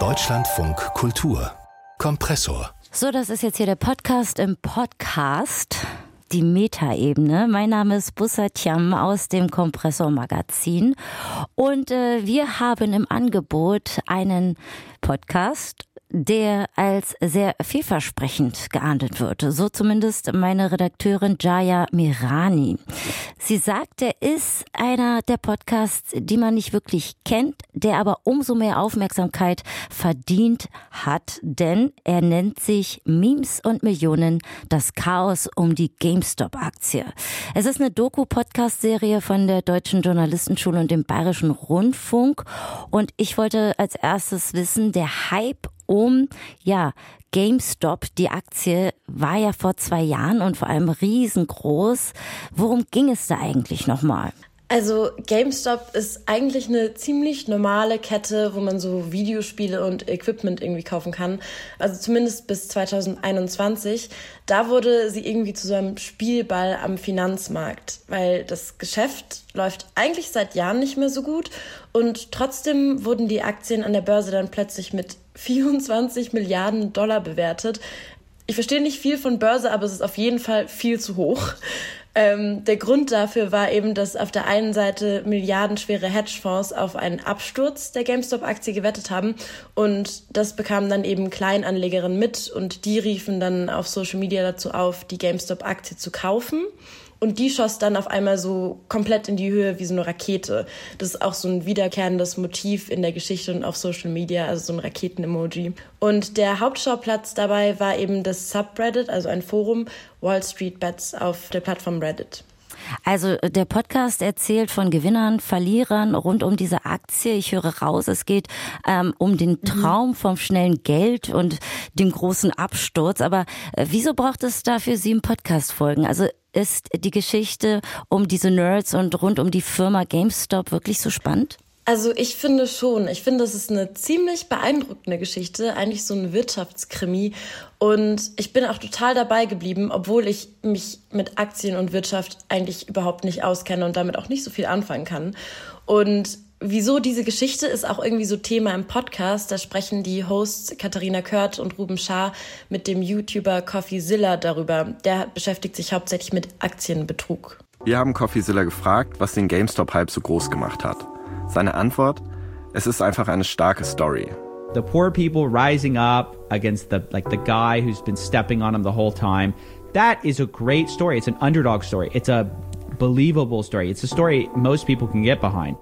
Deutschlandfunk Kultur Kompressor. So, das ist jetzt hier der Podcast im Podcast die Metaebene. Mein Name ist Bussa Tiam aus dem Kompressor Magazin und äh, wir haben im Angebot einen Podcast der als sehr vielversprechend geahndet wird. So zumindest meine Redakteurin Jaya Mirani. Sie sagt, er ist einer der Podcasts, die man nicht wirklich kennt, der aber umso mehr Aufmerksamkeit verdient hat, denn er nennt sich Memes und Millionen, das Chaos um die GameStop-Aktie. Es ist eine Doku-Podcast-Serie von der Deutschen Journalistenschule und dem Bayerischen Rundfunk und ich wollte als erstes wissen, der Hype um, ja, GameStop, die Aktie war ja vor zwei Jahren und vor allem riesengroß. Worum ging es da eigentlich nochmal? Also GameStop ist eigentlich eine ziemlich normale Kette, wo man so Videospiele und Equipment irgendwie kaufen kann. Also zumindest bis 2021. Da wurde sie irgendwie zu so einem Spielball am Finanzmarkt, weil das Geschäft läuft eigentlich seit Jahren nicht mehr so gut und trotzdem wurden die Aktien an der Börse dann plötzlich mit 24 Milliarden Dollar bewertet. Ich verstehe nicht viel von Börse, aber es ist auf jeden Fall viel zu hoch. Ähm, der Grund dafür war eben, dass auf der einen Seite milliardenschwere Hedgefonds auf einen Absturz der GameStop-Aktie gewettet haben und das bekamen dann eben Kleinanlegerinnen mit und die riefen dann auf Social Media dazu auf, die GameStop-Aktie zu kaufen. Und die schoss dann auf einmal so komplett in die Höhe wie so eine Rakete. Das ist auch so ein wiederkehrendes Motiv in der Geschichte und auf Social Media, also so ein Raketen-Emoji. Und der Hauptschauplatz dabei war eben das Subreddit, also ein Forum Wall Street Bets auf der Plattform Reddit. Also der Podcast erzählt von Gewinnern, Verlierern rund um diese Aktie. Ich höre raus, es geht ähm, um den mhm. Traum vom schnellen Geld und dem großen Absturz. Aber äh, wieso braucht es dafür sieben Podcast-Folgen? Also ist die Geschichte um diese Nerds und rund um die Firma GameStop wirklich so spannend? Also ich finde schon. Ich finde, das ist eine ziemlich beeindruckende Geschichte, eigentlich so ein Wirtschaftskrimi. Und ich bin auch total dabei geblieben, obwohl ich mich mit Aktien und Wirtschaft eigentlich überhaupt nicht auskenne und damit auch nicht so viel anfangen kann. Und wieso diese Geschichte ist auch irgendwie so Thema im Podcast. Da sprechen die Hosts Katharina Kört und Ruben Schaar mit dem YouTuber CoffeeZilla darüber. Der beschäftigt sich hauptsächlich mit Aktienbetrug. Wir haben CoffeeZilla gefragt, was den GameStop-Hype so groß gemacht hat. Seine Antwort? Es ist einfach eine starke Story. The poor people rising up against the like the guy who's been stepping on him the whole time. That is a great story. It's an underdog story. It's a believable story. It's a story most people can get behind.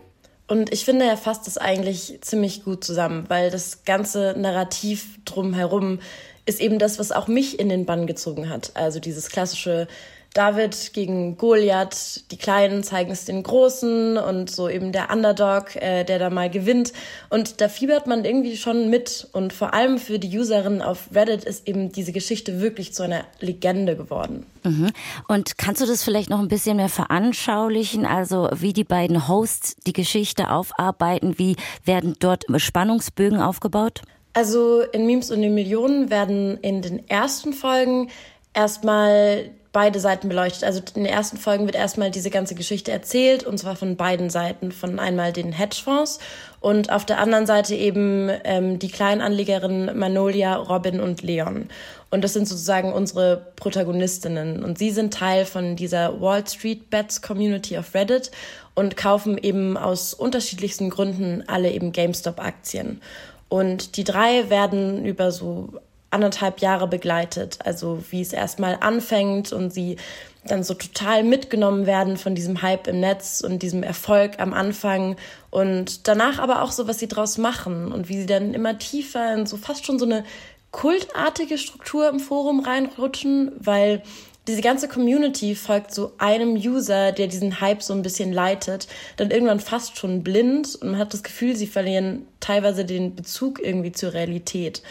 Und ich finde, er fasst es eigentlich ziemlich gut zusammen, weil das ganze Narrativ drumherum ist eben das, was auch mich in den Bann gezogen hat. Also dieses klassische David gegen Goliath, die Kleinen zeigen es den Großen und so eben der Underdog, äh, der da mal gewinnt. Und da fiebert man irgendwie schon mit. Und vor allem für die Userinnen auf Reddit ist eben diese Geschichte wirklich zu einer Legende geworden. Mhm. Und kannst du das vielleicht noch ein bisschen mehr veranschaulichen? Also wie die beiden Hosts die Geschichte aufarbeiten, wie werden dort Spannungsbögen aufgebaut? Also in Memes und in Millionen werden in den ersten Folgen erstmal beide Seiten beleuchtet. Also in den ersten Folgen wird erstmal diese ganze Geschichte erzählt und zwar von beiden Seiten. Von einmal den Hedgefonds und auf der anderen Seite eben ähm, die Kleinanlegerinnen Manolia, Robin und Leon. Und das sind sozusagen unsere Protagonistinnen. Und sie sind Teil von dieser Wall Street Bets Community auf Reddit und kaufen eben aus unterschiedlichsten Gründen alle eben GameStop-Aktien. Und die drei werden über so anderthalb Jahre begleitet. Also wie es erstmal anfängt und sie dann so total mitgenommen werden von diesem Hype im Netz und diesem Erfolg am Anfang und danach aber auch so, was sie draus machen und wie sie dann immer tiefer in so fast schon so eine kultartige Struktur im Forum reinrutschen, weil diese ganze Community folgt so einem User, der diesen Hype so ein bisschen leitet, dann irgendwann fast schon blind und man hat das Gefühl, sie verlieren teilweise den Bezug irgendwie zur Realität.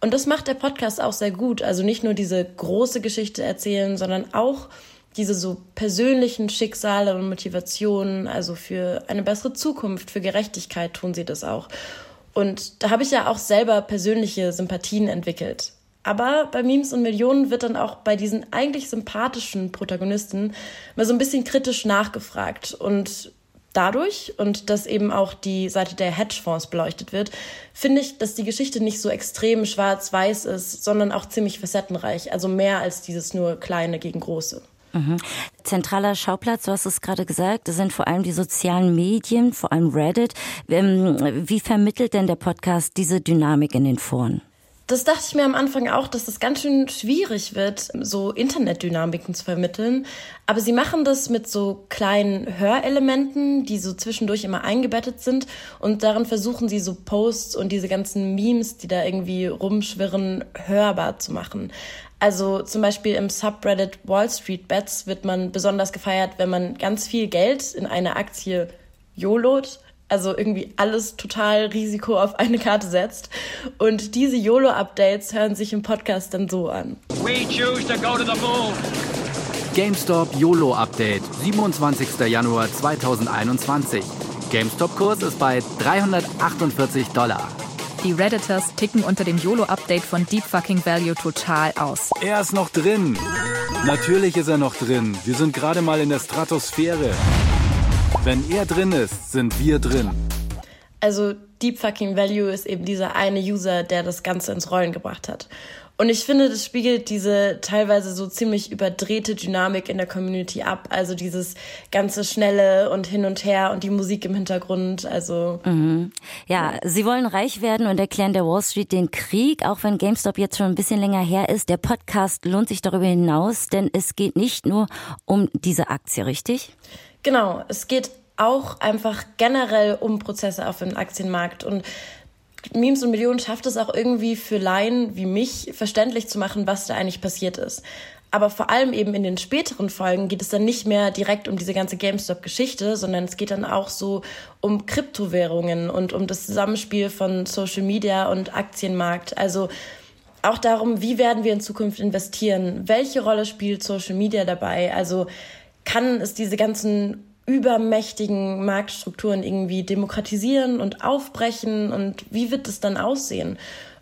Und das macht der Podcast auch sehr gut. Also nicht nur diese große Geschichte erzählen, sondern auch diese so persönlichen Schicksale und Motivationen, also für eine bessere Zukunft, für Gerechtigkeit tun sie das auch. Und da habe ich ja auch selber persönliche Sympathien entwickelt. Aber bei Memes und Millionen wird dann auch bei diesen eigentlich sympathischen Protagonisten mal so ein bisschen kritisch nachgefragt. Und dadurch und dass eben auch die Seite der Hedgefonds beleuchtet wird, finde ich, dass die Geschichte nicht so extrem schwarz-weiß ist, sondern auch ziemlich facettenreich. Also mehr als dieses nur kleine gegen große. Mhm. Zentraler Schauplatz, du hast es gerade gesagt, sind vor allem die sozialen Medien, vor allem Reddit. Ähm, wie vermittelt denn der Podcast diese Dynamik in den Foren? Das dachte ich mir am Anfang auch, dass das ganz schön schwierig wird, so Internetdynamiken zu vermitteln. Aber sie machen das mit so kleinen Hörelementen, die so zwischendurch immer eingebettet sind. Und darin versuchen sie so Posts und diese ganzen Memes, die da irgendwie rumschwirren, hörbar zu machen. Also zum Beispiel im Subreddit Wall Street Bets wird man besonders gefeiert, wenn man ganz viel Geld in eine Aktie YOLOt also irgendwie alles total Risiko auf eine Karte setzt. Und diese YOLO-Updates hören sich im Podcast dann so an. We choose to go to the moon. GameStop YOLO Update, 27. Januar 2021. GameStop-Kurs ist bei 348 Dollar. Die Redditors ticken unter dem YOLO-Update von Deep Fucking Value total aus. Er ist noch drin. Natürlich ist er noch drin. Wir sind gerade mal in der Stratosphäre. Wenn er drin ist, sind wir drin. Also Deep Fucking Value ist eben dieser eine User, der das Ganze ins Rollen gebracht hat. Und ich finde, das spiegelt diese teilweise so ziemlich überdrehte Dynamik in der Community ab. Also dieses ganze Schnelle und hin und her und die Musik im Hintergrund. Also. Mhm. Ja, sie wollen reich werden und erklären der Wall Street den Krieg, auch wenn GameStop jetzt schon ein bisschen länger her ist. Der Podcast lohnt sich darüber hinaus, denn es geht nicht nur um diese Aktie, richtig? Genau, es geht auch einfach generell um Prozesse auf dem Aktienmarkt und Memes und Millionen schafft es auch irgendwie für Laien wie mich verständlich zu machen, was da eigentlich passiert ist. Aber vor allem eben in den späteren Folgen geht es dann nicht mehr direkt um diese ganze GameStop-Geschichte, sondern es geht dann auch so um Kryptowährungen und um das Zusammenspiel von Social Media und Aktienmarkt. Also auch darum, wie werden wir in Zukunft investieren? Welche Rolle spielt Social Media dabei? Also kann es diese ganzen übermächtigen Marktstrukturen irgendwie demokratisieren und aufbrechen und wie wird es dann aussehen?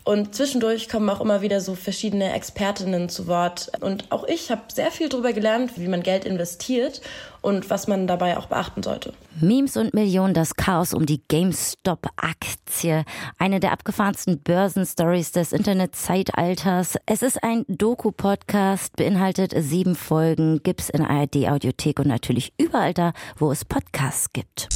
Und zwischendurch kommen auch immer wieder so verschiedene Expertinnen zu Wort. Und auch ich habe sehr viel darüber gelernt, wie man Geld investiert und was man dabei auch beachten sollte. Memes und Millionen, das Chaos um die GameStop-Aktie. Eine der abgefahrensten Börsenstories des Internetzeitalters. Es ist ein Doku-Podcast, beinhaltet sieben Folgen, gibt's in ARD-Audiothek und natürlich überall da, wo es Podcasts gibt.